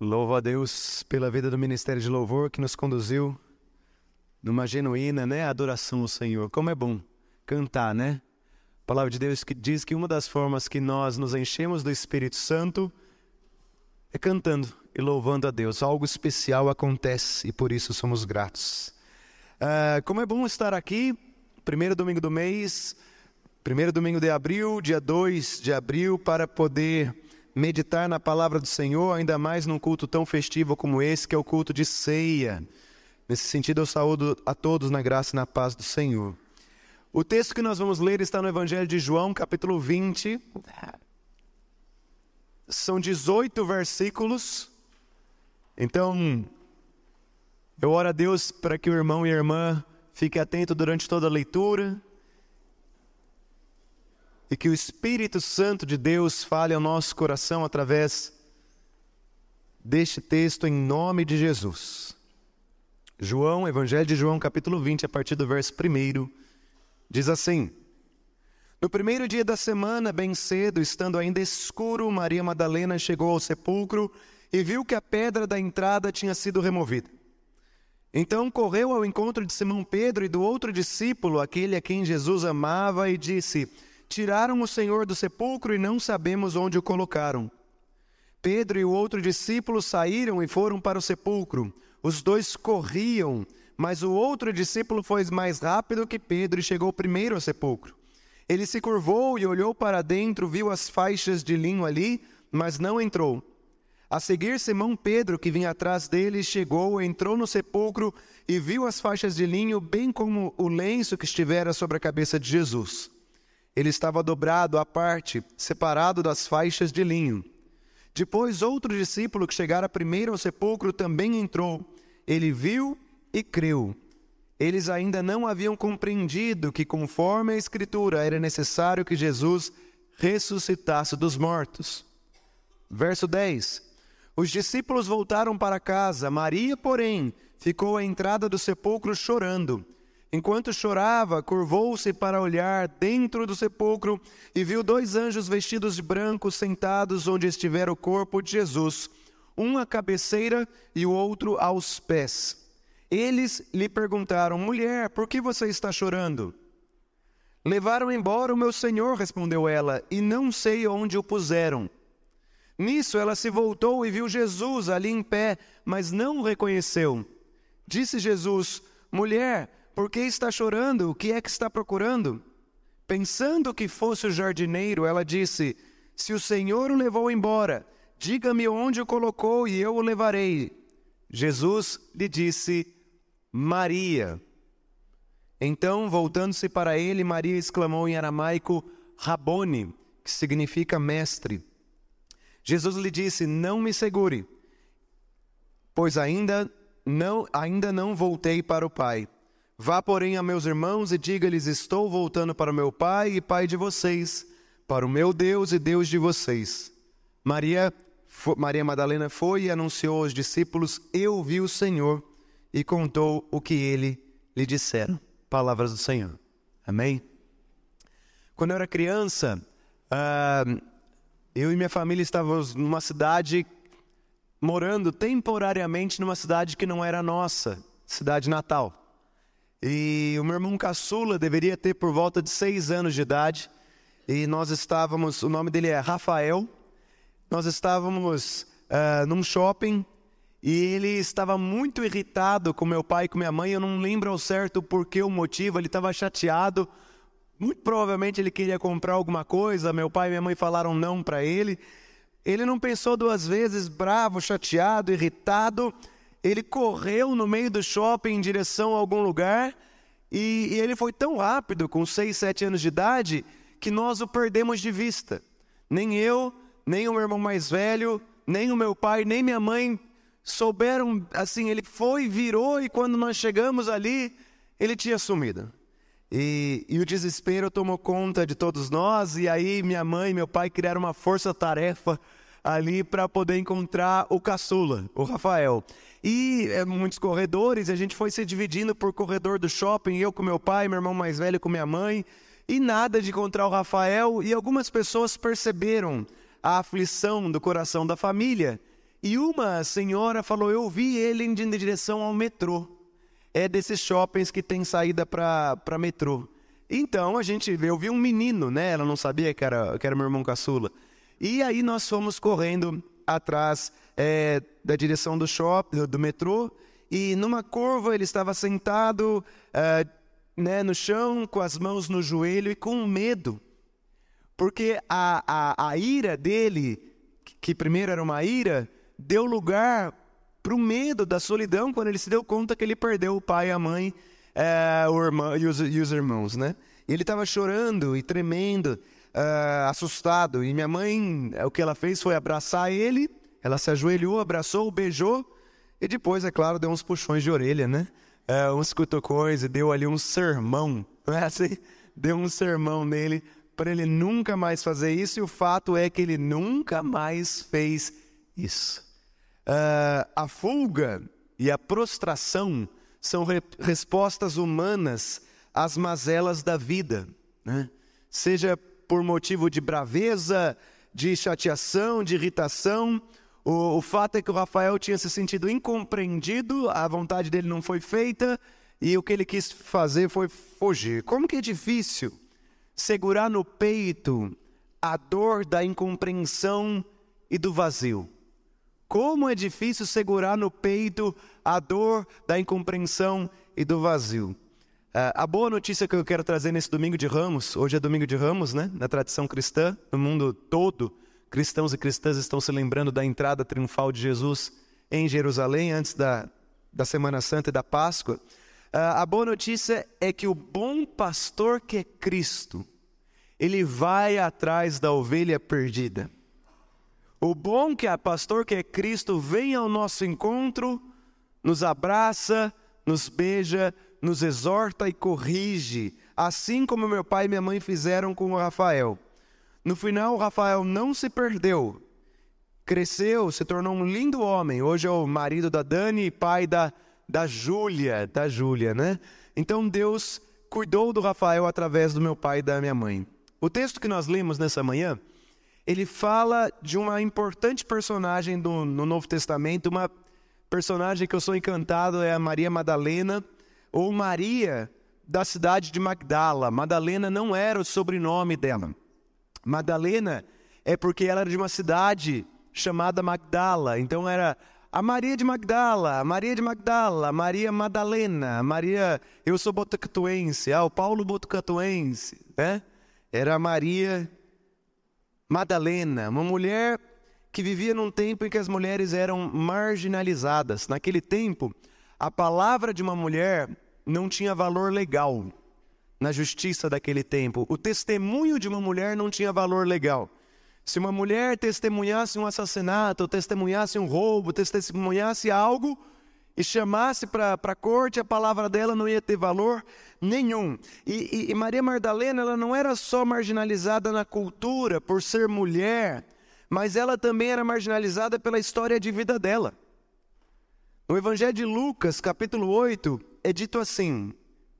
Louvo a Deus pela vida do Ministério de Louvor que nos conduziu numa genuína né, adoração ao Senhor. Como é bom cantar, né? A palavra de Deus que diz que uma das formas que nós nos enchemos do Espírito Santo é cantando e louvando a Deus. Algo especial acontece e por isso somos gratos. Uh, como é bom estar aqui, primeiro domingo do mês, primeiro domingo de abril, dia 2 de abril, para poder meditar na palavra do Senhor, ainda mais num culto tão festivo como esse, que é o culto de ceia. Nesse sentido, eu saúdo a todos na graça e na paz do Senhor. O texto que nós vamos ler está no Evangelho de João, capítulo 20. São 18 versículos. Então, eu oro a Deus para que o irmão e a irmã fiquem atentos durante toda a leitura e que o Espírito Santo de Deus fale ao nosso coração através deste texto em nome de Jesus. João, Evangelho de João, capítulo 20, a partir do verso 1, diz assim: No primeiro dia da semana, bem cedo, estando ainda escuro, Maria Madalena chegou ao sepulcro e viu que a pedra da entrada tinha sido removida. Então correu ao encontro de Simão Pedro e do outro discípulo, aquele a quem Jesus amava, e disse: Tiraram o Senhor do sepulcro e não sabemos onde o colocaram. Pedro e o outro discípulo saíram e foram para o sepulcro. Os dois corriam, mas o outro discípulo foi mais rápido que Pedro e chegou primeiro ao sepulcro. Ele se curvou e olhou para dentro, viu as faixas de linho ali, mas não entrou. A seguir, Simão Pedro, que vinha atrás dele, chegou, entrou no sepulcro e viu as faixas de linho, bem como o lenço que estivera sobre a cabeça de Jesus. Ele estava dobrado à parte, separado das faixas de linho. Depois, outro discípulo que chegara primeiro ao sepulcro também entrou. Ele viu e creu. Eles ainda não haviam compreendido que, conforme a Escritura, era necessário que Jesus ressuscitasse dos mortos. Verso 10: Os discípulos voltaram para casa, Maria, porém, ficou à entrada do sepulcro chorando. Enquanto chorava, curvou-se para olhar dentro do sepulcro e viu dois anjos vestidos de branco sentados onde estivera o corpo de Jesus, um à cabeceira e o outro aos pés. Eles lhe perguntaram: Mulher, por que você está chorando? Levaram embora o meu senhor, respondeu ela, e não sei onde o puseram. Nisso ela se voltou e viu Jesus ali em pé, mas não o reconheceu. Disse Jesus: Mulher, por que está chorando? O que é que está procurando? Pensando que fosse o jardineiro, ela disse: Se o Senhor o levou embora, diga-me onde o colocou e eu o levarei. Jesus lhe disse: Maria. Então, voltando-se para ele, Maria exclamou em aramaico: Rabone, que significa mestre. Jesus lhe disse: Não me segure, pois ainda não, ainda não voltei para o Pai. Vá, porém, a meus irmãos e diga-lhes: Estou voltando para o meu Pai e Pai de vocês, para o meu Deus e Deus de vocês. Maria, Maria Madalena foi e anunciou aos discípulos: Eu vi o Senhor, e contou o que ele lhe disseram. Palavras do Senhor. Amém? Quando eu era criança, uh, eu e minha família estávamos numa cidade, morando temporariamente numa cidade que não era nossa, cidade natal. E o meu irmão caçula deveria ter por volta de seis anos de idade. E nós estávamos, o nome dele é Rafael. Nós estávamos uh, num shopping e ele estava muito irritado com meu pai e com minha mãe. Eu não lembro ao certo por que o motivo. Ele estava chateado. Muito provavelmente ele queria comprar alguma coisa. Meu pai e minha mãe falaram não para ele. Ele não pensou duas vezes, bravo, chateado, irritado ele correu no meio do shopping em direção a algum lugar e, e ele foi tão rápido, com 6, 7 anos de idade, que nós o perdemos de vista. Nem eu, nem o meu irmão mais velho, nem o meu pai, nem minha mãe souberam, assim, ele foi, virou e quando nós chegamos ali, ele tinha sumido. E, e, o desespero tomou conta de todos nós, e aí minha mãe e meu pai criaram uma força-tarefa ali para poder encontrar o caçula, o Rafael. E é, muitos corredores, a gente foi se dividindo por corredor do shopping, eu com meu pai, meu irmão mais velho com minha mãe, e nada de encontrar o Rafael, e algumas pessoas perceberam a aflição do coração da família E uma senhora falou: Eu vi ele indo em direção ao metrô. É desses shoppings que tem saída para metrô. Então a gente eu vi um menino, né? Ela não sabia que era, que era meu irmão caçula. E aí nós fomos correndo atrás é, da direção do shopping, do, metrô, e numa curva ele estava sentado é, né, no chão, com as mãos no joelho e com medo. Porque a, a, a ira dele, que primeiro era uma ira, deu lugar para o medo da solidão quando ele se deu conta que ele perdeu o pai, a mãe é, o irmão, e, os, e os irmãos, né? E ele estava chorando e tremendo, uh, assustado. E minha mãe, o que ela fez foi abraçar ele. Ela se ajoelhou, abraçou, beijou. E depois, é claro, deu uns puxões de orelha, né? Uh, uns cutucões e deu ali um sermão. Não é assim? Deu um sermão nele para ele nunca mais fazer isso. E o fato é que ele nunca mais fez isso. Uh, a fuga e a prostração são re respostas humanas às mazelas da vida, né? seja por motivo de braveza, de chateação, de irritação. O, o fato é que o Rafael tinha se sentido incompreendido, a vontade dele não foi feita e o que ele quis fazer foi fugir. Como que é difícil segurar no peito a dor da incompreensão e do vazio. Como é difícil segurar no peito a dor da incompreensão e do vazio. Uh, a boa notícia que eu quero trazer nesse domingo de Ramos, hoje é domingo de Ramos, né? Na tradição cristã, no mundo todo, cristãos e cristãs estão se lembrando da entrada triunfal de Jesus em Jerusalém antes da, da Semana Santa e da Páscoa. Uh, a boa notícia é que o bom pastor que é Cristo, ele vai atrás da ovelha perdida. O bom que a pastor que é Cristo vem ao nosso encontro, nos abraça, nos beija, nos exorta e corrige, assim como meu pai e minha mãe fizeram com o Rafael. No final, Rafael não se perdeu, cresceu, se tornou um lindo homem. Hoje é o marido da Dani e pai da, da Júlia, da Júlia, né? Então Deus cuidou do Rafael através do meu pai e da minha mãe. O texto que nós lemos nessa manhã ele fala de uma importante personagem do, no Novo Testamento, uma personagem que eu sou encantado, é a Maria Madalena, ou Maria da cidade de Magdala. Madalena não era o sobrenome dela. Madalena é porque ela era de uma cidade chamada Magdala, então era a Maria de Magdala, a Maria de Magdala, a Maria Madalena, a Maria, eu sou botucatuense, ah, o Paulo botucatuense, né? Era a Maria Madalena, uma mulher que vivia num tempo em que as mulheres eram marginalizadas. Naquele tempo, a palavra de uma mulher não tinha valor legal na justiça daquele tempo. O testemunho de uma mulher não tinha valor legal. Se uma mulher testemunhasse um assassinato, testemunhasse um roubo, testemunhasse algo, e chamasse para a corte, a palavra dela não ia ter valor nenhum. E, e, e Maria Magdalena, ela não era só marginalizada na cultura por ser mulher, mas ela também era marginalizada pela história de vida dela. No Evangelho de Lucas, capítulo 8, é dito assim,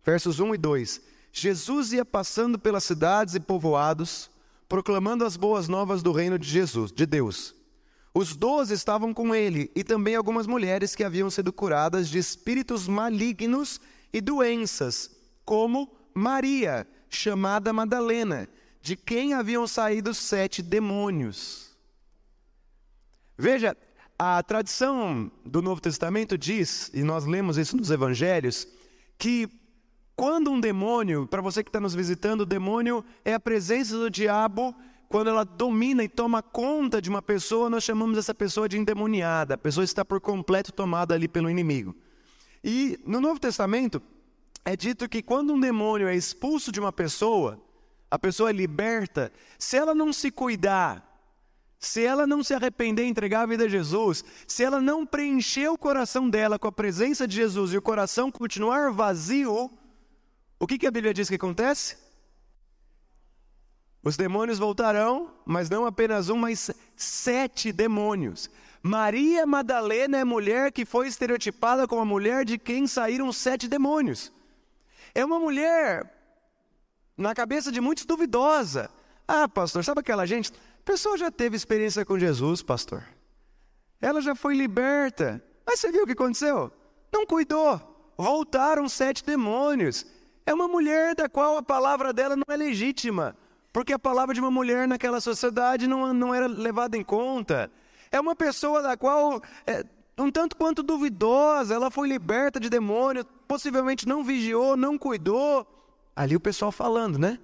versos 1 e 2: Jesus ia passando pelas cidades e povoados, proclamando as boas novas do reino de Jesus, de Deus. Os doze estavam com ele e também algumas mulheres que haviam sido curadas de espíritos malignos e doenças, como Maria, chamada Madalena, de quem haviam saído sete demônios. Veja, a tradição do Novo Testamento diz, e nós lemos isso nos evangelhos, que quando um demônio, para você que está nos visitando, o demônio é a presença do diabo quando ela domina e toma conta de uma pessoa, nós chamamos essa pessoa de endemoniada. A pessoa está por completo tomada ali pelo inimigo. E no Novo Testamento é dito que quando um demônio é expulso de uma pessoa, a pessoa é liberta, se ela não se cuidar, se ela não se arrepender e entregar a vida a Jesus, se ela não preencher o coração dela com a presença de Jesus e o coração continuar vazio, o que, que a Bíblia diz que acontece? Os demônios voltarão, mas não apenas um, mas sete demônios. Maria Madalena é mulher que foi estereotipada como a mulher de quem saíram sete demônios. É uma mulher, na cabeça de muitos, duvidosa. Ah, pastor, sabe aquela gente? A pessoa já teve experiência com Jesus, pastor. Ela já foi liberta. Mas você viu o que aconteceu? Não cuidou. Voltaram sete demônios. É uma mulher da qual a palavra dela não é legítima, porque a palavra de uma mulher naquela sociedade não, não era levada em conta. É uma pessoa da qual é, um tanto quanto duvidosa, ela foi liberta de demônio, possivelmente não vigiou, não cuidou. Ali o pessoal falando, né?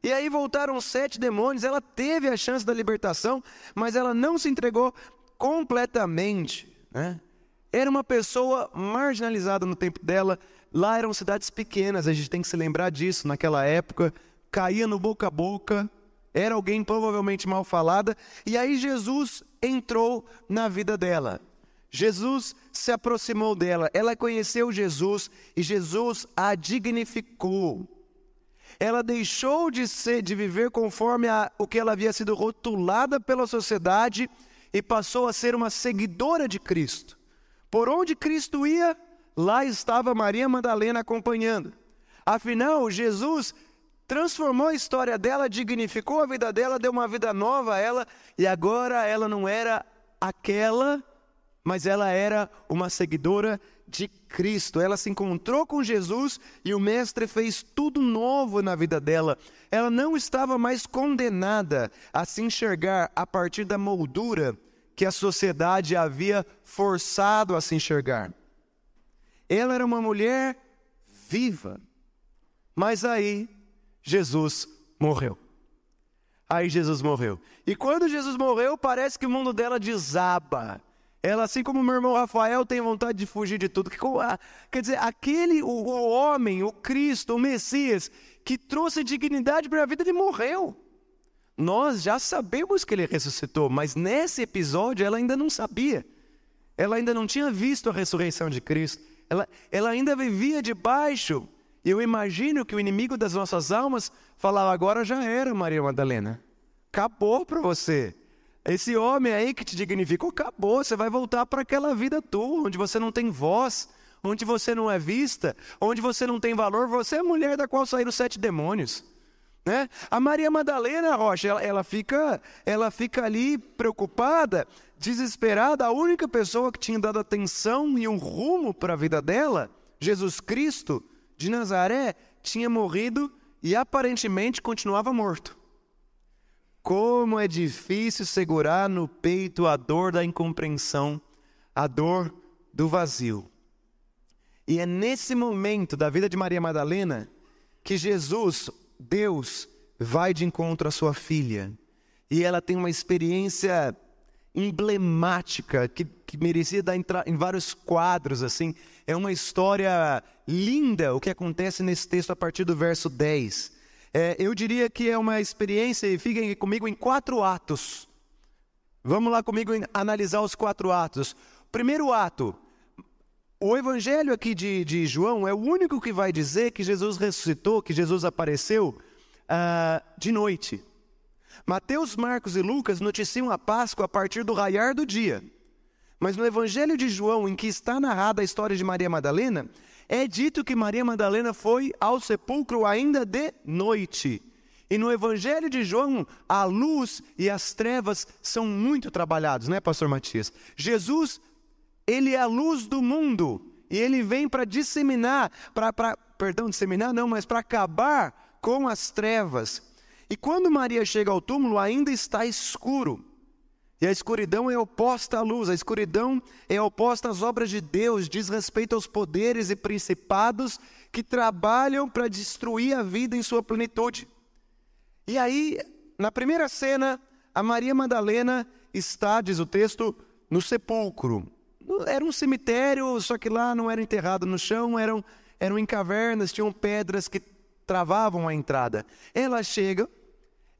E aí voltaram sete demônios, ela teve a chance da libertação, mas ela não se entregou completamente, né? Era uma pessoa marginalizada no tempo dela. Lá eram cidades pequenas, a gente tem que se lembrar disso. Naquela época, caía no boca a boca, era alguém provavelmente mal falada. E aí Jesus entrou na vida dela. Jesus se aproximou dela, ela conheceu Jesus e Jesus a dignificou. Ela deixou de ser, de viver conforme a, o que ela havia sido rotulada pela sociedade e passou a ser uma seguidora de Cristo. Por onde Cristo ia, lá estava Maria Madalena acompanhando. Afinal, Jesus transformou a história dela, dignificou a vida dela, deu uma vida nova a ela, e agora ela não era aquela, mas ela era uma seguidora de Cristo. Ela se encontrou com Jesus e o Mestre fez tudo novo na vida dela. Ela não estava mais condenada a se enxergar a partir da moldura que a sociedade havia forçado a se enxergar. Ela era uma mulher viva. Mas aí Jesus morreu. Aí Jesus morreu. E quando Jesus morreu, parece que o mundo dela desaba. Ela, assim como meu irmão Rafael, tem vontade de fugir de tudo. Quer dizer, aquele, o, o homem, o Cristo, o Messias, que trouxe dignidade para a vida, ele morreu. Nós já sabemos que ele ressuscitou, mas nesse episódio ela ainda não sabia. Ela ainda não tinha visto a ressurreição de Cristo. Ela, ela ainda vivia debaixo. Eu imagino que o inimigo das nossas almas falava: agora já era, Maria Madalena. Acabou para você. Esse homem aí que te dignificou, acabou. Você vai voltar para aquela vida tua, onde você não tem voz, onde você não é vista, onde você não tem valor. Você é a mulher da qual saíram sete demônios. Né? A Maria Madalena, Rocha, ela, ela, fica, ela fica ali preocupada, desesperada. A única pessoa que tinha dado atenção e um rumo para a vida dela, Jesus Cristo de Nazaré, tinha morrido e aparentemente continuava morto. Como é difícil segurar no peito a dor da incompreensão, a dor do vazio. E é nesse momento da vida de Maria Madalena que Jesus Deus vai de encontro à sua filha e ela tem uma experiência emblemática que, que merecia dar em vários quadros assim. É uma história linda o que acontece nesse texto a partir do verso 10. É, eu diria que é uma experiência, e fiquem comigo, em quatro atos. Vamos lá comigo analisar os quatro atos. Primeiro ato, o evangelho aqui de, de, João é o único que vai dizer que Jesus ressuscitou, que Jesus apareceu uh, de noite. Mateus, Marcos e Lucas noticiam a Páscoa a partir do raiar do dia. Mas no evangelho de João, em que está narrada a história de Maria Madalena, é dito que Maria Madalena foi ao sepulcro ainda de noite. E no Evangelho de João, a luz e as trevas são muito trabalhados, né, Pastor Matias? Jesus ele é a luz do mundo e ele vem para disseminar, para, perdão, disseminar não, mas para acabar com as trevas. E quando Maria chega ao túmulo, ainda está escuro. E a escuridão é oposta à luz, a escuridão é oposta às obras de Deus, diz respeito aos poderes e principados que trabalham para destruir a vida em sua plenitude. E aí, na primeira cena, a Maria Madalena está, diz o texto, no sepulcro. Era um cemitério, só que lá não era enterrado no chão, eram, eram em cavernas, tinham pedras que travavam a entrada. Ela chega,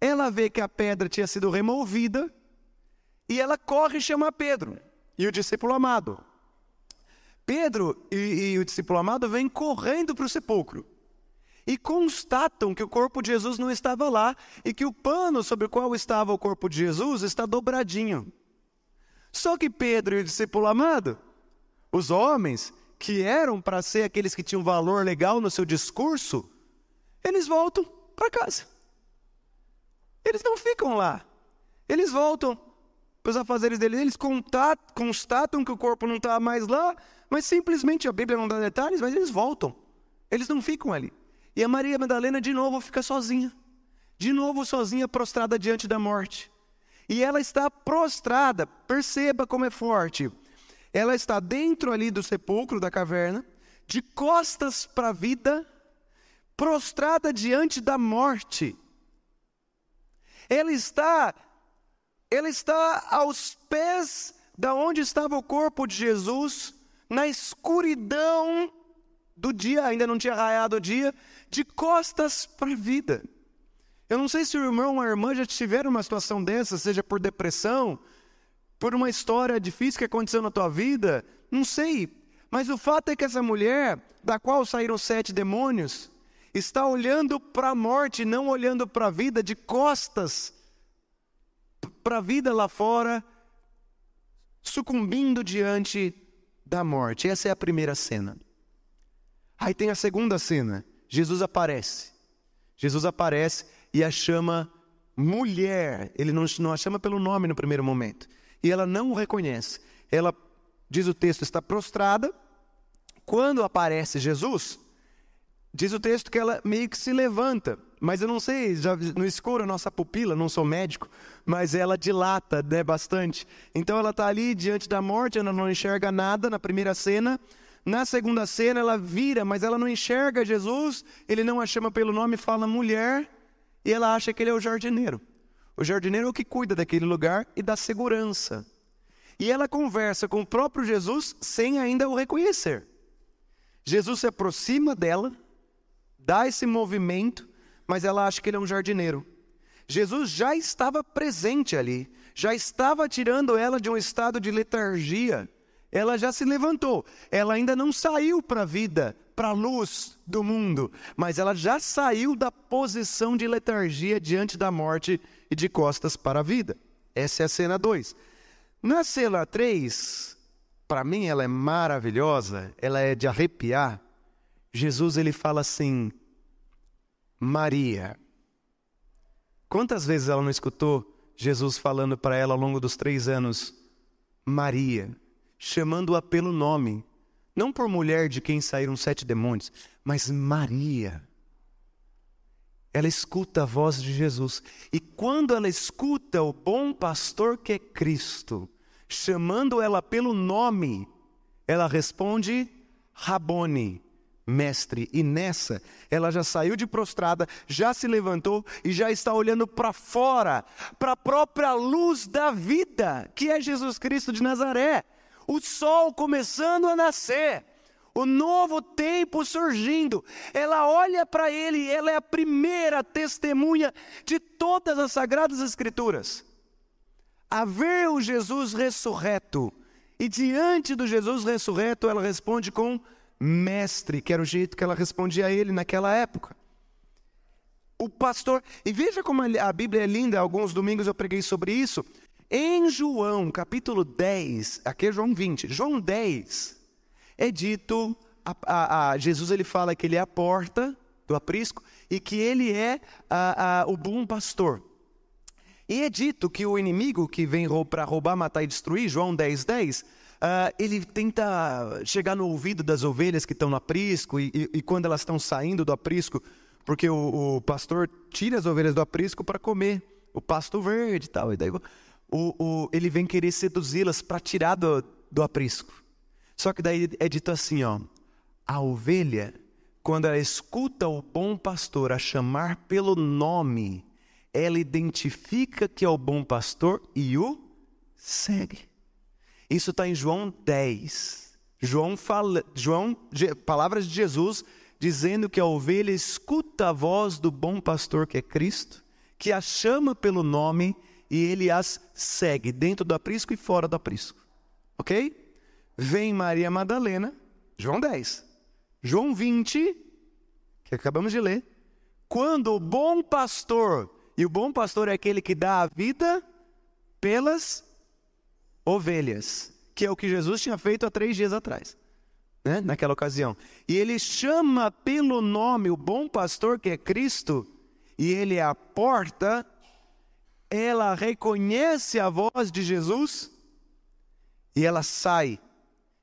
ela vê que a pedra tinha sido removida e ela corre e chama Pedro e o discípulo amado. Pedro e, e o discípulo amado vêm correndo para o sepulcro e constatam que o corpo de Jesus não estava lá e que o pano sobre o qual estava o corpo de Jesus está dobradinho. Só que Pedro e o discípulo amado, os homens que eram para ser aqueles que tinham valor legal no seu discurso, eles voltam para casa. Eles não ficam lá. Eles voltam os afazeres deles, eles constatam que o corpo não está mais lá, mas simplesmente a Bíblia não dá detalhes, mas eles voltam. Eles não ficam ali. E a Maria Madalena de novo fica sozinha. De novo sozinha, prostrada diante da morte. E ela está prostrada, perceba como é forte. Ela está dentro ali do sepulcro da caverna, de costas para a vida, prostrada diante da morte. Ela está ela está aos pés da onde estava o corpo de Jesus, na escuridão do dia, ainda não tinha raiado o dia, de costas para a vida. Eu não sei se o irmão ou a irmã já tiveram uma situação dessa, seja por depressão, por uma história difícil que aconteceu na tua vida, não sei. Mas o fato é que essa mulher, da qual saíram sete demônios, está olhando para a morte, não olhando para a vida, de costas para a vida lá fora, sucumbindo diante da morte. Essa é a primeira cena. Aí tem a segunda cena. Jesus aparece. Jesus aparece e a chama mulher. Ele não, não a chama pelo nome no primeiro momento. E ela não o reconhece. Ela, diz o texto, está prostrada. Quando aparece Jesus, diz o texto que ela meio que se levanta. Mas eu não sei, já no escuro a nossa pupila, não sou médico, mas ela dilata né, bastante. Então ela está ali diante da morte, ela não enxerga nada na primeira cena. Na segunda cena, ela vira, mas ela não enxerga Jesus, ele não a chama pelo nome, fala mulher, e ela acha que ele é o jardineiro. O jardineiro é o que cuida daquele lugar e da segurança. E ela conversa com o próprio Jesus sem ainda o reconhecer. Jesus se aproxima dela, dá esse movimento, mas ela acha que ele é um jardineiro. Jesus já estava presente ali, já estava tirando ela de um estado de letargia ela já se levantou. Ela ainda não saiu para a vida, para a luz do mundo, mas ela já saiu da posição de letargia diante da morte e de costas para a vida. Essa é a cena 2. Na cena 3, para mim ela é maravilhosa, ela é de arrepiar. Jesus ele fala assim: Maria. Quantas vezes ela não escutou Jesus falando para ela ao longo dos três anos, Maria? chamando-a pelo nome, não por mulher de quem saíram sete demônios, mas Maria. Ela escuta a voz de Jesus, e quando ela escuta o bom pastor que é Cristo, chamando ela pelo nome, ela responde: Rabone, mestre. E nessa, ela já saiu de prostrada, já se levantou e já está olhando para fora, para a própria luz da vida, que é Jesus Cristo de Nazaré o sol começando a nascer, o novo tempo surgindo. Ela olha para ele, ela é a primeira testemunha de todas as sagradas escrituras. A ver o Jesus ressurreto. E diante do Jesus ressurreto, ela responde com mestre, que era o jeito que ela respondia a ele naquela época. O pastor, e veja como a Bíblia é linda, alguns domingos eu preguei sobre isso. Em João, capítulo 10, aqui é João 20, João 10, é dito, a, a, a, Jesus ele fala que ele é a porta do aprisco e que ele é o bom pastor. E é dito que o inimigo que vem para roubar, matar e destruir, João 10, 10, uh, ele tenta chegar no ouvido das ovelhas que estão no aprisco e, e, e quando elas estão saindo do aprisco, porque o, o pastor tira as ovelhas do aprisco para comer o pasto verde e tal. E daí o, o, ele vem querer seduzi-las para tirar do, do aprisco. Só que daí é dito assim, ó, a ovelha, quando ela escuta o bom pastor a chamar pelo nome, ela identifica que é o bom pastor e o segue. Isso está em João 10. João fala, João, palavras de Jesus dizendo que a ovelha escuta a voz do bom pastor que é Cristo, que a chama pelo nome e ele as segue dentro do aprisco e fora do aprisco. Ok? Vem Maria Madalena, João 10. João 20, que acabamos de ler. Quando o bom pastor, e o bom pastor é aquele que dá a vida pelas ovelhas, que é o que Jesus tinha feito há três dias atrás, né? naquela ocasião. E ele chama pelo nome o bom pastor, que é Cristo, e ele é a porta ela reconhece a voz de Jesus e ela sai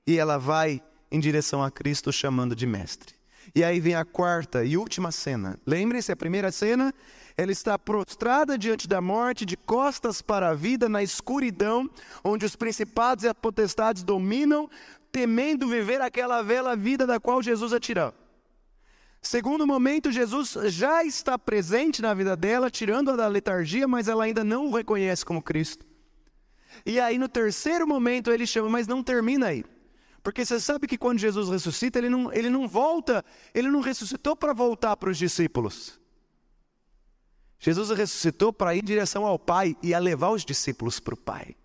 e ela vai em direção a Cristo chamando de mestre. E aí vem a quarta e última cena. Lembrem-se, a primeira cena, ela está prostrada diante da morte, de costas para a vida, na escuridão, onde os principados e as potestades dominam, temendo viver aquela vela vida da qual Jesus a tirou. Segundo momento, Jesus já está presente na vida dela, tirando-a da letargia, mas ela ainda não o reconhece como Cristo. E aí, no terceiro momento, ele chama, mas não termina aí. Porque você sabe que quando Jesus ressuscita, ele não, ele não volta, ele não ressuscitou para voltar para os discípulos. Jesus ressuscitou para ir em direção ao Pai e a levar os discípulos para o Pai.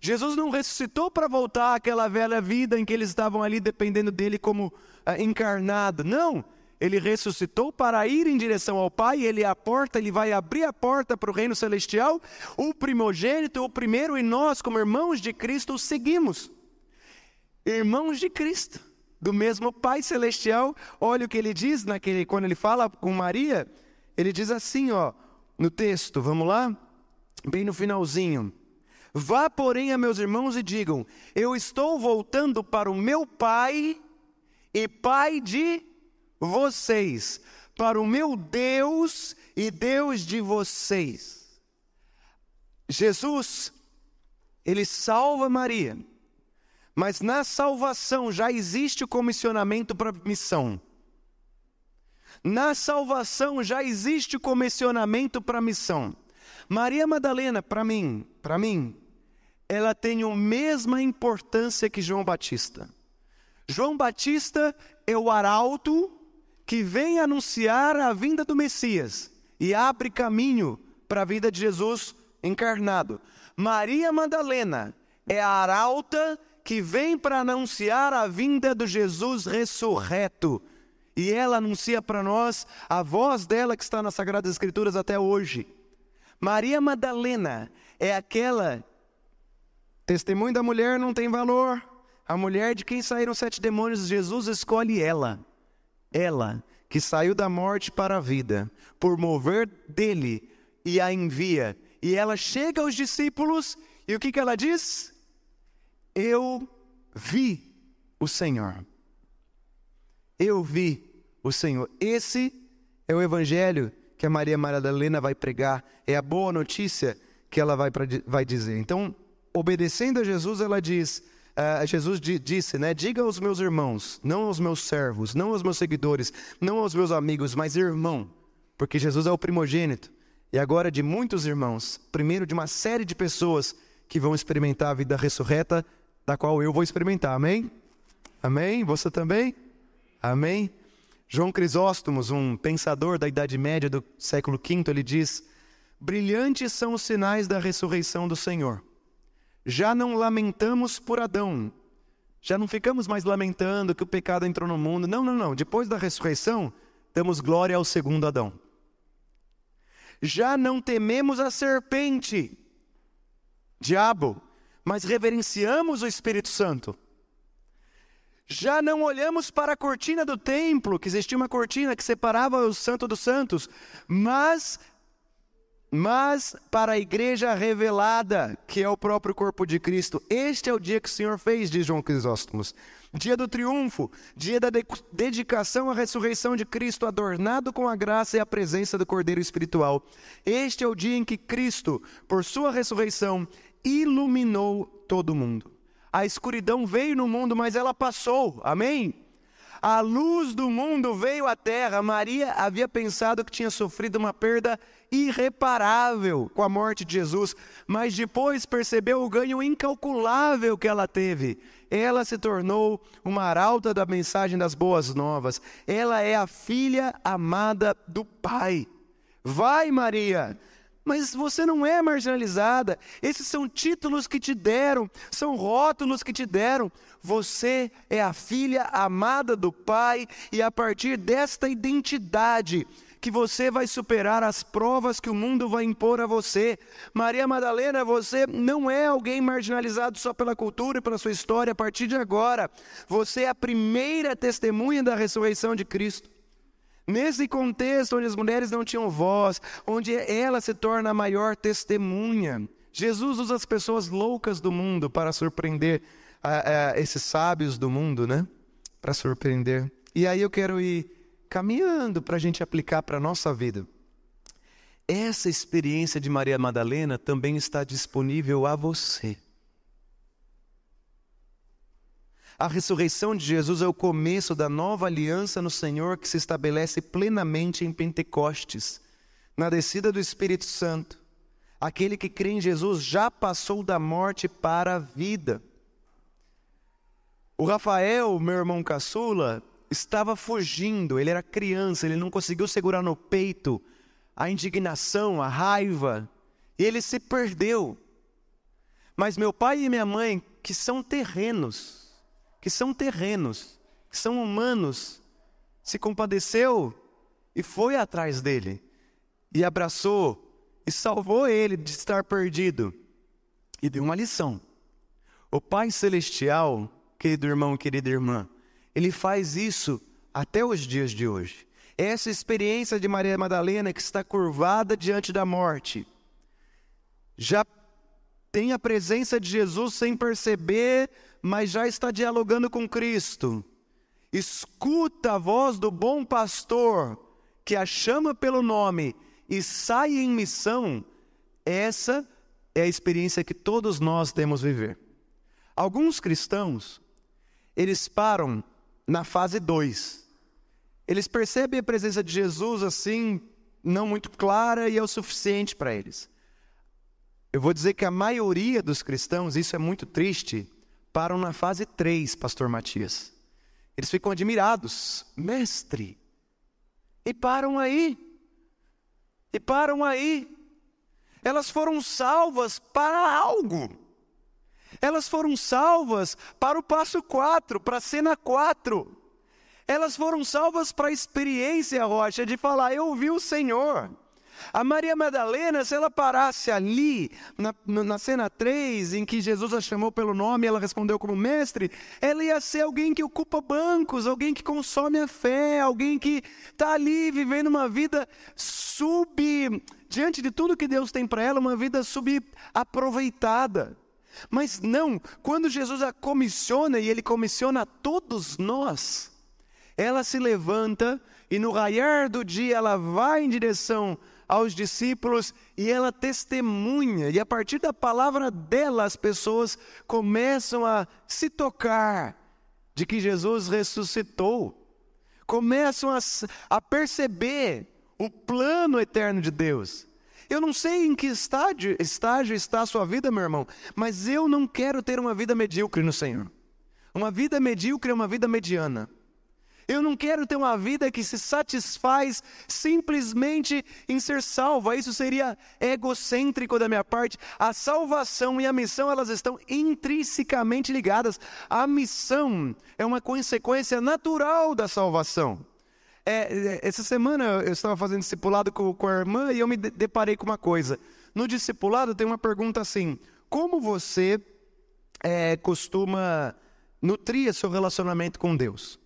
Jesus não ressuscitou para voltar àquela velha vida em que eles estavam ali dependendo dele como ah, encarnado. Não, ele ressuscitou para ir em direção ao Pai, ele é a porta, ele vai abrir a porta para o reino celestial, o primogênito, o primeiro, e nós, como irmãos de Cristo, o seguimos irmãos de Cristo, do mesmo Pai celestial. Olha o que ele diz naquele quando ele fala com Maria, ele diz assim, ó, no texto, vamos lá? Bem no finalzinho. Vá, porém, a meus irmãos e digam: Eu estou voltando para o meu Pai e Pai de vocês, para o meu Deus e Deus de vocês. Jesus, ele salva Maria mas na salvação já existe o comissionamento para missão. Na salvação já existe o comissionamento para missão. Maria Madalena, para mim, para mim, ela tem a mesma importância que João Batista. João Batista é o arauto que vem anunciar a vinda do Messias e abre caminho para a vida de Jesus encarnado. Maria Madalena é a arauta que vem para anunciar a vinda do Jesus ressurreto. E ela anuncia para nós a voz dela que está nas Sagradas Escrituras até hoje. Maria Madalena é aquela testemunho da mulher não tem valor. A mulher de quem saíram sete demônios, Jesus escolhe ela. Ela que saiu da morte para a vida, por mover dele e a envia. E ela chega aos discípulos e o que, que ela diz? Eu vi o Senhor. Eu vi o Senhor. Esse é o evangelho que a Maria Madalena vai pregar, é a boa notícia que ela vai, pra, vai dizer. Então, obedecendo a Jesus, ela diz: uh, Jesus disse, né? Diga aos meus irmãos, não aos meus servos, não aos meus seguidores, não aos meus amigos, mas irmão, porque Jesus é o primogênito. E agora de muitos irmãos, primeiro de uma série de pessoas que vão experimentar a vida ressurreta da qual eu vou experimentar. Amém? Amém? Você também? Amém? João Crisóstomos, um pensador da Idade Média do século V, ele diz: Brilhantes são os sinais da ressurreição do Senhor. Já não lamentamos por Adão, já não ficamos mais lamentando que o pecado entrou no mundo. Não, não, não. Depois da ressurreição, damos glória ao segundo Adão. Já não tememos a serpente, diabo, mas reverenciamos o Espírito Santo. Já não olhamos para a cortina do templo, que existia uma cortina que separava o santo dos santos, mas mas para a igreja revelada, que é o próprio corpo de Cristo. Este é o dia que o Senhor fez, diz João Crisóstomos. Dia do triunfo, dia da de dedicação à ressurreição de Cristo, adornado com a graça e a presença do Cordeiro Espiritual. Este é o dia em que Cristo, por sua ressurreição, iluminou todo mundo. A escuridão veio no mundo, mas ela passou. Amém? A luz do mundo veio à terra. Maria havia pensado que tinha sofrido uma perda irreparável com a morte de Jesus, mas depois percebeu o ganho incalculável que ela teve. Ela se tornou uma arauta da mensagem das boas novas. Ela é a filha amada do Pai. Vai, Maria, mas você não é marginalizada. Esses são títulos que te deram, são rótulos que te deram. Você é a filha amada do Pai, e a partir desta identidade que você vai superar as provas que o mundo vai impor a você. Maria Madalena, você não é alguém marginalizado só pela cultura e pela sua história a partir de agora. Você é a primeira testemunha da ressurreição de Cristo. Nesse contexto onde as mulheres não tinham voz, onde ela se torna a maior testemunha, Jesus usa as pessoas loucas do mundo para surpreender esses sábios do mundo, né? Para surpreender. E aí eu quero ir caminhando para a gente aplicar para a nossa vida. Essa experiência de Maria Madalena também está disponível a você. A ressurreição de Jesus é o começo da nova aliança no Senhor que se estabelece plenamente em Pentecostes, na descida do Espírito Santo. Aquele que crê em Jesus já passou da morte para a vida. O Rafael, meu irmão caçula, estava fugindo, ele era criança, ele não conseguiu segurar no peito a indignação, a raiva, e ele se perdeu. Mas meu pai e minha mãe, que são terrenos, que são terrenos, que são humanos, se compadeceu e foi atrás dele, e abraçou, e salvou ele de estar perdido, e deu uma lição. O Pai Celestial, querido irmão, querida irmã, ele faz isso até os dias de hoje. Essa experiência de Maria Madalena que está curvada diante da morte, já tem a presença de Jesus sem perceber, mas já está dialogando com Cristo. Escuta a voz do bom pastor que a chama pelo nome e sai em missão. Essa é a experiência que todos nós temos viver. Alguns cristãos, eles param na fase 2. Eles percebem a presença de Jesus assim, não muito clara e é o suficiente para eles. Eu vou dizer que a maioria dos cristãos, isso é muito triste, param na fase 3, pastor Matias. Eles ficam admirados, mestre. E param aí. E param aí. Elas foram salvas para algo. Elas foram salvas para o passo 4, para a cena 4. Elas foram salvas para a experiência, Rocha, de falar: Eu ouvi o Senhor. A Maria Madalena, se ela parasse ali, na, na cena 3, em que Jesus a chamou pelo nome e ela respondeu como mestre, ela ia ser alguém que ocupa bancos, alguém que consome a fé, alguém que está ali vivendo uma vida sub. diante de tudo que Deus tem para ela, uma vida subaproveitada. Mas não, quando Jesus a comissiona, e ele comissiona a todos nós, ela se levanta e no raiar do dia ela vai em direção aos discípulos e ela testemunha, e a partir da palavra dela as pessoas começam a se tocar de que Jesus ressuscitou, começam a, a perceber o plano eterno de Deus. Eu não sei em que estágio, estágio está a sua vida, meu irmão, mas eu não quero ter uma vida medíocre no Senhor. Uma vida medíocre é uma vida mediana. Eu não quero ter uma vida que se satisfaz simplesmente em ser salva. Isso seria egocêntrico da minha parte. A salvação e a missão, elas estão intrinsecamente ligadas. A missão é uma consequência natural da salvação. É, é, essa semana eu estava fazendo discipulado com, com a irmã e eu me deparei com uma coisa. No discipulado tem uma pergunta assim: como você é, costuma nutrir seu relacionamento com Deus?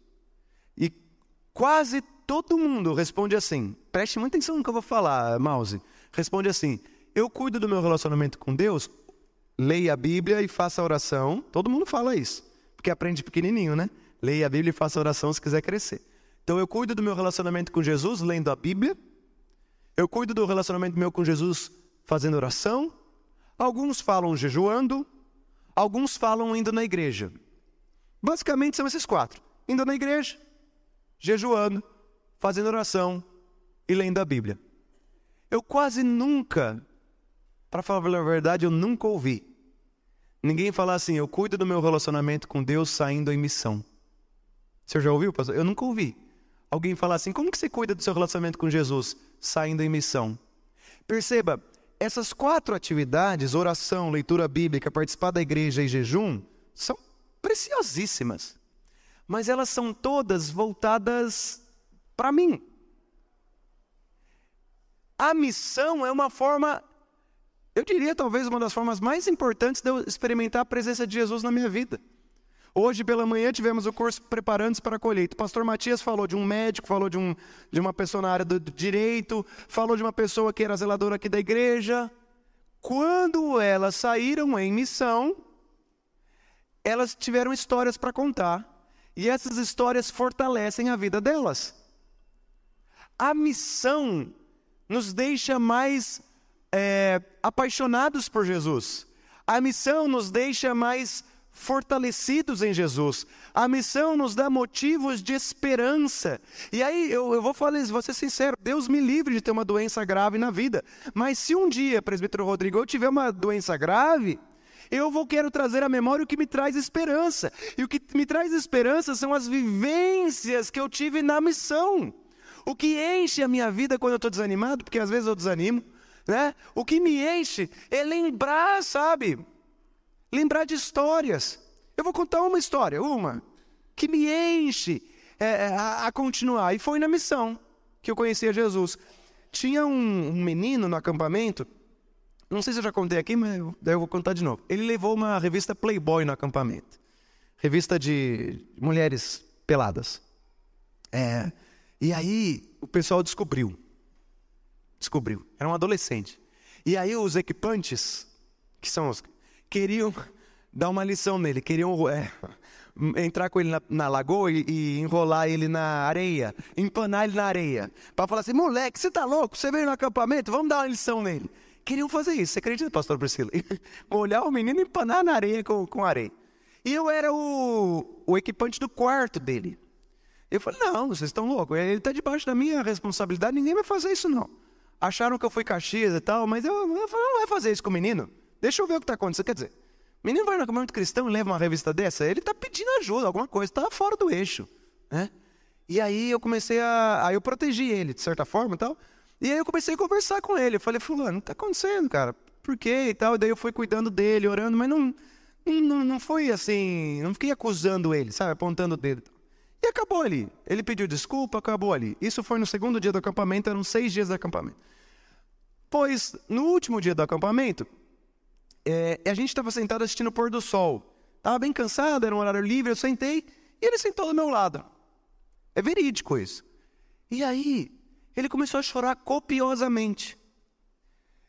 Quase todo mundo responde assim. Preste muita atenção no que eu vou falar, Mouse. Responde assim: eu cuido do meu relacionamento com Deus, leia a Bíblia e faça oração. Todo mundo fala isso, porque aprende pequenininho, né? Leia a Bíblia e faça oração se quiser crescer. Então eu cuido do meu relacionamento com Jesus lendo a Bíblia. Eu cuido do relacionamento meu com Jesus fazendo oração. Alguns falam jejuando. Alguns falam indo na igreja. Basicamente são esses quatro: indo na igreja, jejuando, fazendo oração e lendo a Bíblia. Eu quase nunca, para falar a verdade, eu nunca ouvi ninguém falar assim: eu cuido do meu relacionamento com Deus saindo em missão. Você já ouviu, pastor? Eu nunca ouvi alguém falar assim: como que você cuida do seu relacionamento com Jesus? Saindo em missão. Perceba, essas quatro atividades, oração, leitura bíblica, participar da igreja e jejum, são preciosíssimas. Mas elas são todas voltadas para mim. A missão é uma forma, eu diria talvez uma das formas mais importantes de eu experimentar a presença de Jesus na minha vida. Hoje pela manhã tivemos o curso Preparando-se para a Colheita. O pastor Matias falou de um médico, falou de, um, de uma pessoa na área do direito, falou de uma pessoa que era zeladora aqui da igreja. Quando elas saíram em missão, elas tiveram histórias para contar. E essas histórias fortalecem a vida delas. A missão nos deixa mais é, apaixonados por Jesus. A missão nos deixa mais fortalecidos em Jesus. A missão nos dá motivos de esperança. E aí eu, eu vou falar, vou ser sincero, Deus me livre de ter uma doença grave na vida. Mas se um dia, presbítero Rodrigo, eu tiver uma doença grave, eu vou quero trazer à memória o que me traz esperança. E o que me traz esperança são as vivências que eu tive na missão. O que enche a minha vida quando eu estou desanimado, porque às vezes eu desanimo, né? O que me enche é lembrar, sabe? lembrar de histórias. Eu vou contar uma história, uma, que me enche é, é, a, a, continuar. E foi na missão que eu conhecia Jesus. Tinha um, um, menino no acampamento, não sei se eu já contei aqui, mas daí eu vou contar de novo. Ele levou uma revista Playboy no acampamento revista de mulheres peladas. É, e aí o pessoal descobriu. Descobriu. Era um adolescente. E aí os equipantes, que são os queriam dar uma lição nele, queriam é, entrar com ele na, na lagoa e, e, enrolar ele na areia, empanar ele na areia, para falar assim: moleque, você tá louco? Você veio no acampamento? Vamos dar uma lição nele. Queriam fazer isso, você acredita, pastor Priscila? Olhar o menino e empanar na areia com, com areia. E eu era o, o equipante do quarto dele. Eu falei: não, vocês estão loucos, ele está debaixo da minha responsabilidade, ninguém vai fazer isso não. Acharam que eu fui Caxias e tal, mas eu, eu falei, não vai fazer isso com o menino. Deixa eu ver o que está acontecendo. Quer dizer, o menino vai no acampamento cristão e leva uma revista dessa, ele está pedindo ajuda, alguma coisa, está fora do eixo. Né? E aí eu comecei a. Aí eu protegi ele, de certa forma e tal. E aí eu comecei a conversar com ele. Eu falei, fulano, está acontecendo, cara? Por quê? E tal. E daí eu fui cuidando dele, orando, mas não, não, não foi assim. Não fiquei acusando ele, sabe? Apontando o dedo. E acabou ali. Ele pediu desculpa, acabou ali. Isso foi no segundo dia do acampamento, eram seis dias de acampamento. Pois, no último dia do acampamento, é, a gente estava sentado assistindo o pôr do sol. Estava bem cansado, era um horário livre, eu sentei e ele sentou do meu lado. É verídico isso. E aí, ele começou a chorar copiosamente.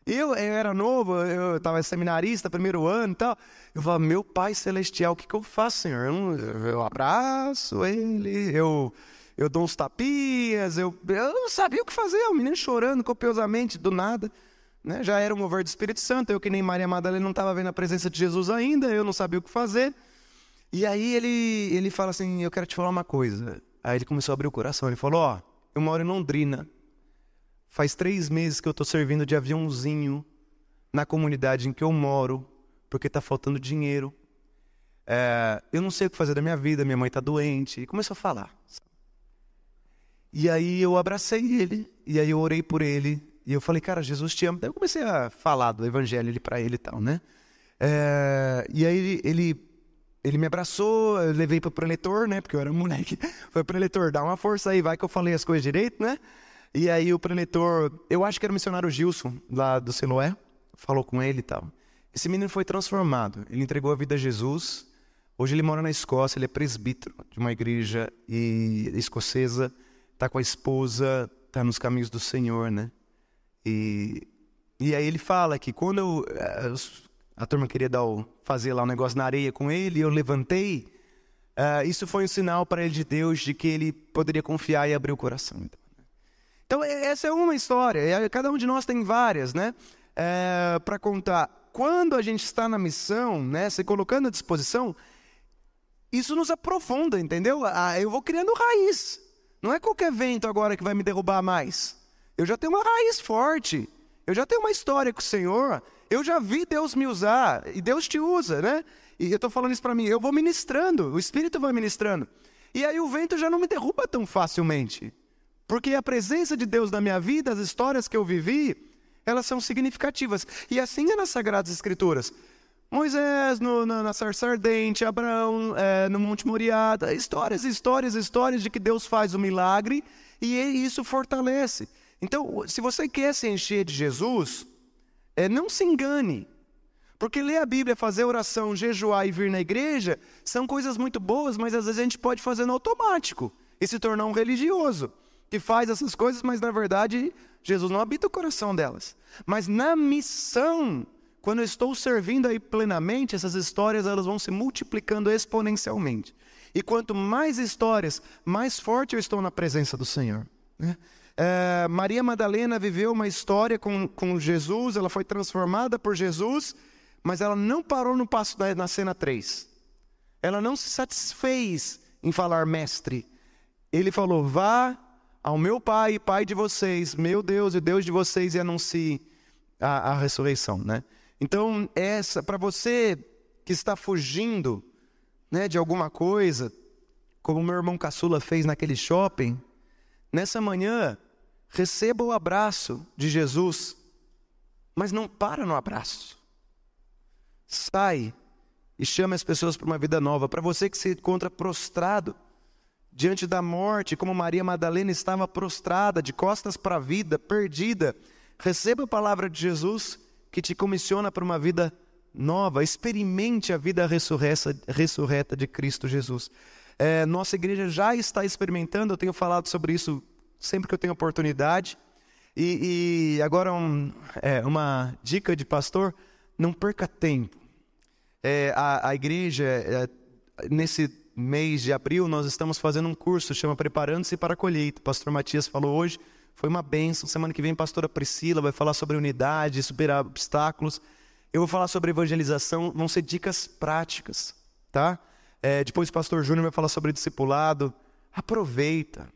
Eu, eu era novo, eu estava seminarista, primeiro ano e tal. Eu falava, meu pai celestial, o que, que eu faço, senhor? Eu, eu abraço ele, eu, eu dou uns tapias, eu, eu não sabia o que fazer. O menino chorando copiosamente, do nada. Né? Já era um mover do Espírito Santo, eu que nem Maria Madalena não estava vendo a presença de Jesus ainda, eu não sabia o que fazer. E aí ele, ele fala assim, eu quero te falar uma coisa. Aí ele começou a abrir o coração, ele falou, ó, oh, eu moro em Londrina, faz três meses que eu estou servindo de aviãozinho na comunidade em que eu moro, porque está faltando dinheiro. É, eu não sei o que fazer da minha vida, minha mãe está doente. E começou a falar. E aí eu abracei ele, e aí eu orei por ele, e eu falei, cara, Jesus te ama. Daí eu comecei a falar do evangelho para ele e tal, né? É, e aí ele, ele, me abraçou, eu levei para o preletor, né? Porque eu era um moleque. Foi preletor, dá uma força aí, vai que eu falei as coisas direito, né? E aí o preletor, eu acho que era o missionário Gilson, lá do Siloé, falou com ele e tal. Esse menino foi transformado, ele entregou a vida a Jesus. Hoje ele mora na Escócia, ele é presbítero de uma igreja e, escocesa, está com a esposa, está nos caminhos do Senhor, né? E, e aí ele fala que quando eu, eh, a turma queria dar o, fazer lá um negócio na areia com ele, eu levantei, uh, isso foi um sinal para ele de Deus de que ele poderia confiar e abrir o coração. Então? Então essa é uma história, cada um de nós tem várias, né? É, para contar. Quando a gente está na missão, né, se colocando à disposição, isso nos aprofunda, entendeu? Ah, eu vou criando raiz. Não é qualquer vento agora que vai me derrubar mais. Eu já tenho uma raiz forte. Eu já tenho uma história com o Senhor. Eu já vi Deus me usar. E Deus te usa, né? E eu estou falando isso para mim. Eu vou ministrando. O Espírito vai ministrando. E aí o vento já não me derruba tão facilmente. Porque a presença de Deus na minha vida, as histórias que eu vivi, elas são significativas. E assim é nas Sagradas Escrituras. Moisés no, na, na sarça ardente, Abraão é, no Monte Moriá, histórias, histórias, histórias de que Deus faz o milagre e isso fortalece. Então, se você quer se encher de Jesus, é, não se engane. Porque ler a Bíblia, fazer oração, jejuar e vir na igreja são coisas muito boas, mas às vezes a gente pode fazer no automático e se tornar um religioso que faz essas coisas, mas na verdade Jesus não habita o coração delas. Mas na missão, quando eu estou servindo aí plenamente, essas histórias elas vão se multiplicando exponencialmente. E quanto mais histórias, mais forte eu estou na presença do Senhor. Né? É, Maria Madalena viveu uma história com, com Jesus, ela foi transformada por Jesus mas ela não parou no passo da, na cena 3. Ela não se satisfez em falar mestre. Ele falou: vá ao meu pai e pai de vocês, meu Deus e Deus de vocês, e anuncie a, a ressurreição. Né? Então, essa, para você que está fugindo né, de alguma coisa, como meu irmão caçula fez naquele shopping, nessa manhã, receba o abraço de Jesus, mas não para no abraço. Sai e chame as pessoas para uma vida nova. Para você que se encontra prostrado diante da morte, como Maria Madalena estava prostrada, de costas para a vida, perdida, receba a palavra de Jesus que te comissiona para uma vida nova. Experimente a vida ressurreta, de Cristo Jesus. É, nossa igreja já está experimentando, eu tenho falado sobre isso sempre que eu tenho oportunidade. E, e agora um, é, uma dica de pastor não perca tempo. É, a, a, igreja, é, nesse mês de abril, nós estamos fazendo um curso, chama Preparando-se para a Colheita. O pastor Matias falou hoje, foi uma benção. Semana que vem, a pastora Priscila vai falar sobre unidade, superar obstáculos. Eu vou falar sobre evangelização, vão ser dicas práticas, tá? É, depois o pastor Júnior vai falar sobre discipulado. Aproveita,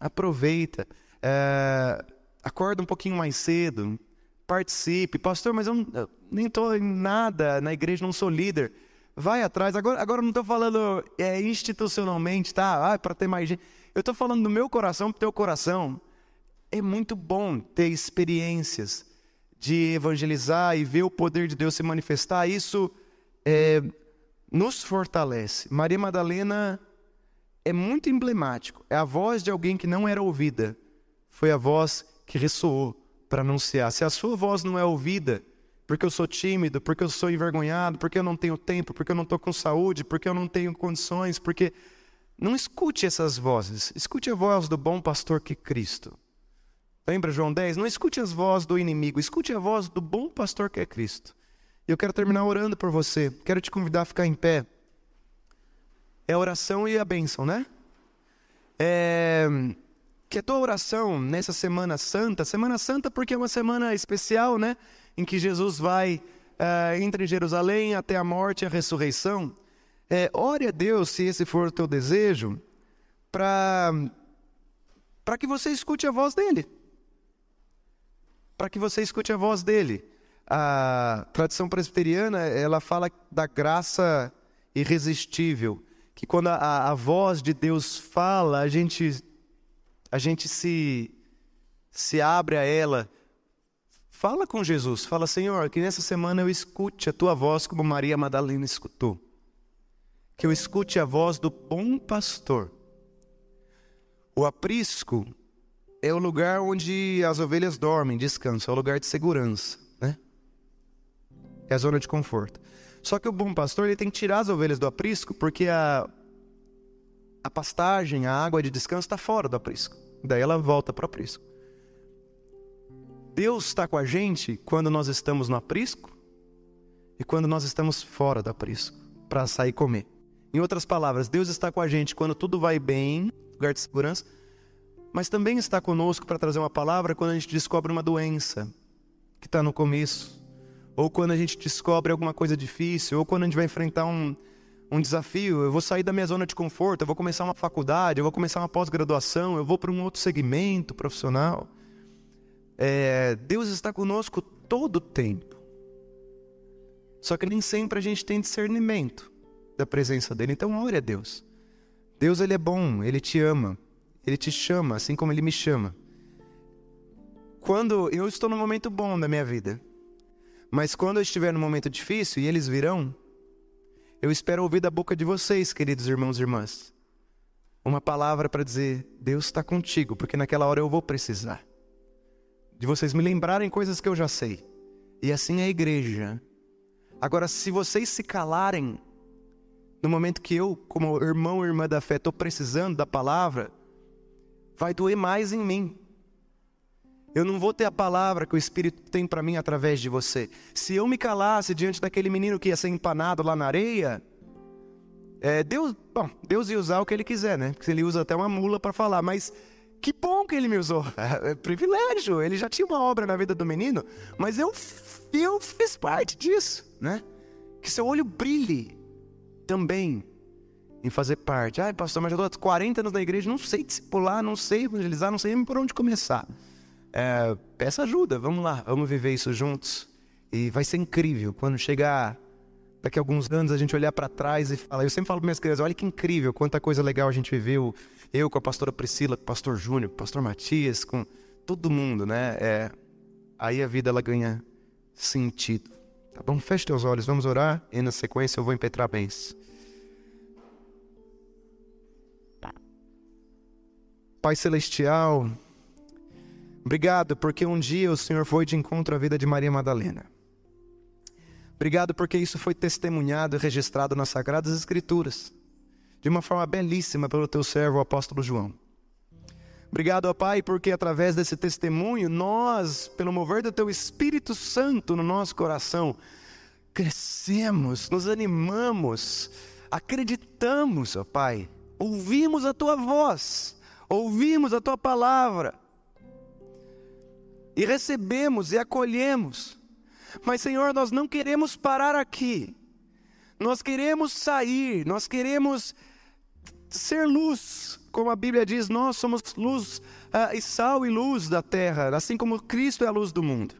aproveita. É, acorda um pouquinho mais cedo, participe. Pastor, mas eu, eu nem estou em nada na igreja, não sou líder. Vai atrás. Agora, agora não estou falando é, institucionalmente, tá? Ah, para ter mais gente. Eu estou falando do meu coração para o teu coração. É muito bom ter experiências de evangelizar e ver o poder de Deus se manifestar. Isso é, nos fortalece. Maria Madalena é muito emblemático. É a voz de alguém que não era ouvida. Foi a voz que ressoou para anunciar. Se a sua voz não é ouvida, porque eu sou tímido, porque eu sou envergonhado, porque eu não tenho tempo, porque eu não estou com saúde, porque eu não tenho condições, porque. Não escute essas vozes. Escute a voz do bom pastor que é Cristo. Lembra João 10? Não escute as vozes do inimigo, escute a voz do bom pastor que é Cristo. E eu quero terminar orando por você. Quero te convidar a ficar em pé. É a oração e a bênção, né? É que a tua oração nessa Semana Santa, Semana Santa porque é uma semana especial, né? Em que Jesus vai uh, entre Jerusalém até a morte e a ressurreição. É, ore a Deus, se esse for o teu desejo, para que você escute a voz dele. Para que você escute a voz dele. A tradição presbiteriana, ela fala da graça irresistível, que quando a, a voz de Deus fala, a gente a gente se, se abre a ela. Fala com Jesus, fala, Senhor, que nessa semana eu escute a tua voz como Maria Madalena escutou. Que eu escute a voz do bom pastor. O aprisco é o lugar onde as ovelhas dormem, descansam, é o lugar de segurança, né? É a zona de conforto. Só que o bom pastor ele tem que tirar as ovelhas do aprisco porque a, a pastagem, a água de descanso está fora do aprisco. Daí ela volta para o aprisco. Deus está com a gente quando nós estamos no aprisco e quando nós estamos fora do aprisco para sair comer. Em outras palavras, Deus está com a gente quando tudo vai bem, lugar de segurança, mas também está conosco para trazer uma palavra quando a gente descobre uma doença que está no começo, ou quando a gente descobre alguma coisa difícil, ou quando a gente vai enfrentar um, um desafio, eu vou sair da minha zona de conforto, eu vou começar uma faculdade, eu vou começar uma pós-graduação, eu vou para um outro segmento profissional. É, Deus está conosco todo o tempo. Só que nem sempre a gente tem discernimento da presença dele. Então ore a Deus. Deus ele é bom, ele te ama, ele te chama, assim como ele me chama. Quando eu estou num momento bom da minha vida, mas quando eu estiver num momento difícil e eles virão, eu espero ouvir da boca de vocês, queridos irmãos e irmãs, uma palavra para dizer: Deus está contigo, porque naquela hora eu vou precisar. De vocês me lembrarem coisas que eu já sei. E assim é a igreja. Agora, se vocês se calarem, no momento que eu, como irmão ou irmã da fé, estou precisando da palavra, vai doer mais em mim. Eu não vou ter a palavra que o Espírito tem para mim através de você. Se eu me calasse diante daquele menino que ia ser empanado lá na areia, é, Deus, bom, Deus ia usar o que ele quiser, né? Porque ele usa até uma mula para falar, mas que bom que ele me usou. É privilégio. Ele já tinha uma obra na vida do menino, mas eu, eu fiz parte disso, né? Que seu olho brilhe também em fazer parte. Ai, pastor, mas eu estou 40 anos na igreja, não sei discipular, não sei evangelizar, não sei por onde começar. É, peça ajuda, vamos lá, vamos viver isso juntos. E vai ser incrível quando chegar daqui a alguns anos a gente olhar para trás e falar. Eu sempre falo para minhas crianças: olha que incrível, quanta coisa legal a gente viveu. Eu com a pastora Priscila, com o pastor Júnior, com o pastor Matias, com todo mundo, né? É, aí a vida ela ganha sentido. Tá bom? Feche teus olhos, vamos orar e na sequência eu vou impetrar bens. Pai Celestial, obrigado porque um dia o Senhor foi de encontro à vida de Maria Madalena. Obrigado porque isso foi testemunhado e registrado nas Sagradas Escrituras, de uma forma belíssima pelo teu servo, o apóstolo João. Obrigado, ó Pai, porque através desse testemunho, nós, pelo mover do Teu Espírito Santo no nosso coração, crescemos, nos animamos, acreditamos, ó Pai, ouvimos a Tua voz ouvimos a tua palavra e recebemos e acolhemos. Mas, Senhor, nós não queremos parar aqui. Nós queremos sair, nós queremos ser luz, como a Bíblia diz, nós somos luz uh, e sal e luz da terra, assim como Cristo é a luz do mundo.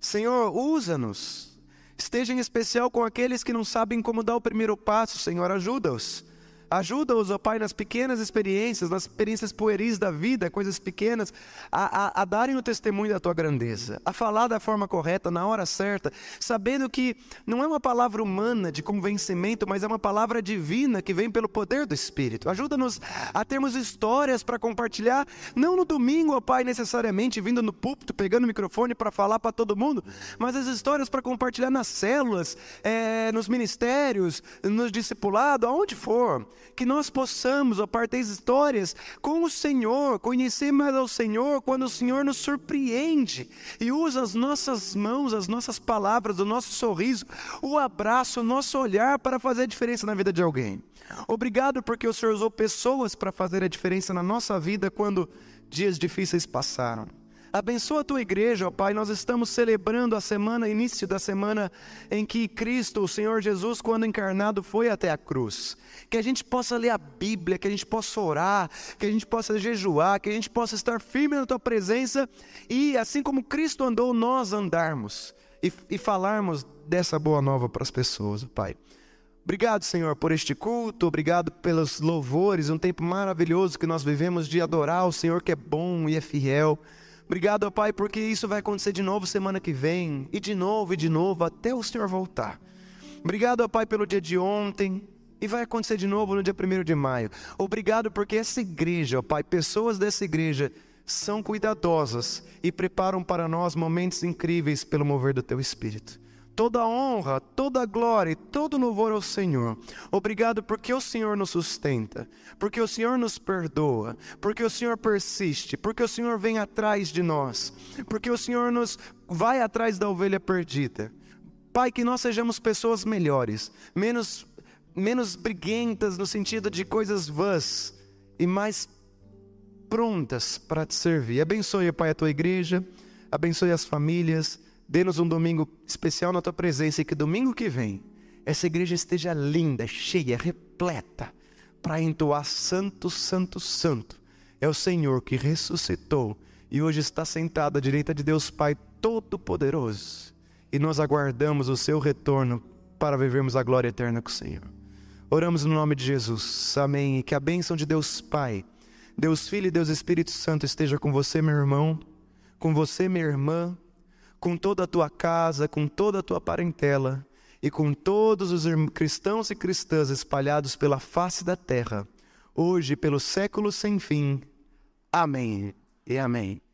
Senhor, usa-nos. Esteja em especial com aqueles que não sabem como dar o primeiro passo, Senhor, ajuda-os. Ajuda-os, ó Pai, nas pequenas experiências, nas experiências pueris da vida, coisas pequenas, a, a, a, darem o testemunho da tua grandeza, a falar da forma correta, na hora certa, sabendo que não é uma palavra humana de convencimento, mas é uma palavra divina que vem pelo poder do Espírito. Ajuda-nos a termos histórias para compartilhar, não no domingo, ó Pai, necessariamente vindo no púlpito, pegando o microfone para falar para todo mundo, mas as histórias para compartilhar nas células, é, nos ministérios, nos discipulados, aonde for que nós possamos, a partir das histórias, com o Senhor, conhecer mais ao Senhor quando o Senhor nos surpreende e usa as nossas mãos, as nossas palavras, o nosso sorriso, o abraço, o nosso olhar para fazer a diferença na vida de alguém. Obrigado porque o Senhor usou pessoas para fazer a diferença na nossa vida quando dias difíceis passaram. Abençoa a tua igreja, ó Pai. Nós estamos celebrando a semana, início da semana em que Cristo, o Senhor Jesus, quando encarnado, foi até a cruz. Que a gente possa ler a Bíblia, que a gente possa orar, que a gente possa jejuar, que a gente possa estar firme na tua presença e, assim como Cristo andou, nós andarmos e, e falarmos dessa boa nova para as pessoas, Pai. Obrigado, Senhor, por este culto, obrigado pelos louvores, um tempo maravilhoso que nós vivemos de adorar o Senhor que é bom e é fiel. Obrigado, Pai, porque isso vai acontecer de novo semana que vem, e de novo e de novo, até o Senhor voltar. Obrigado, Pai, pelo dia de ontem, e vai acontecer de novo no dia 1 de maio. Obrigado porque essa igreja, ó Pai, pessoas dessa igreja são cuidadosas e preparam para nós momentos incríveis pelo mover do Teu Espírito toda honra, toda glória e todo louvor ao Senhor. Obrigado porque o Senhor nos sustenta, porque o Senhor nos perdoa, porque o Senhor persiste, porque o Senhor vem atrás de nós, porque o Senhor nos vai atrás da ovelha perdida. Pai, que nós sejamos pessoas melhores, menos menos briguentas no sentido de coisas vãs e mais prontas para te servir. Abençoe, Pai, a tua igreja, abençoe as famílias Dê-nos um domingo especial na tua presença e que domingo que vem essa igreja esteja linda, cheia, repleta, para entoar Santo, Santo, Santo. É o Senhor que ressuscitou e hoje está sentado à direita de Deus Pai Todo-Poderoso. E nós aguardamos o seu retorno para vivermos a glória eterna com o Senhor. Oramos no nome de Jesus. Amém. E que a bênção de Deus Pai, Deus Filho e Deus Espírito Santo esteja com você, meu irmão, com você, minha irmã com toda a tua casa, com toda a tua parentela e com todos os cristãos e cristãs espalhados pela face da terra, hoje pelos séculos sem fim. Amém e amém.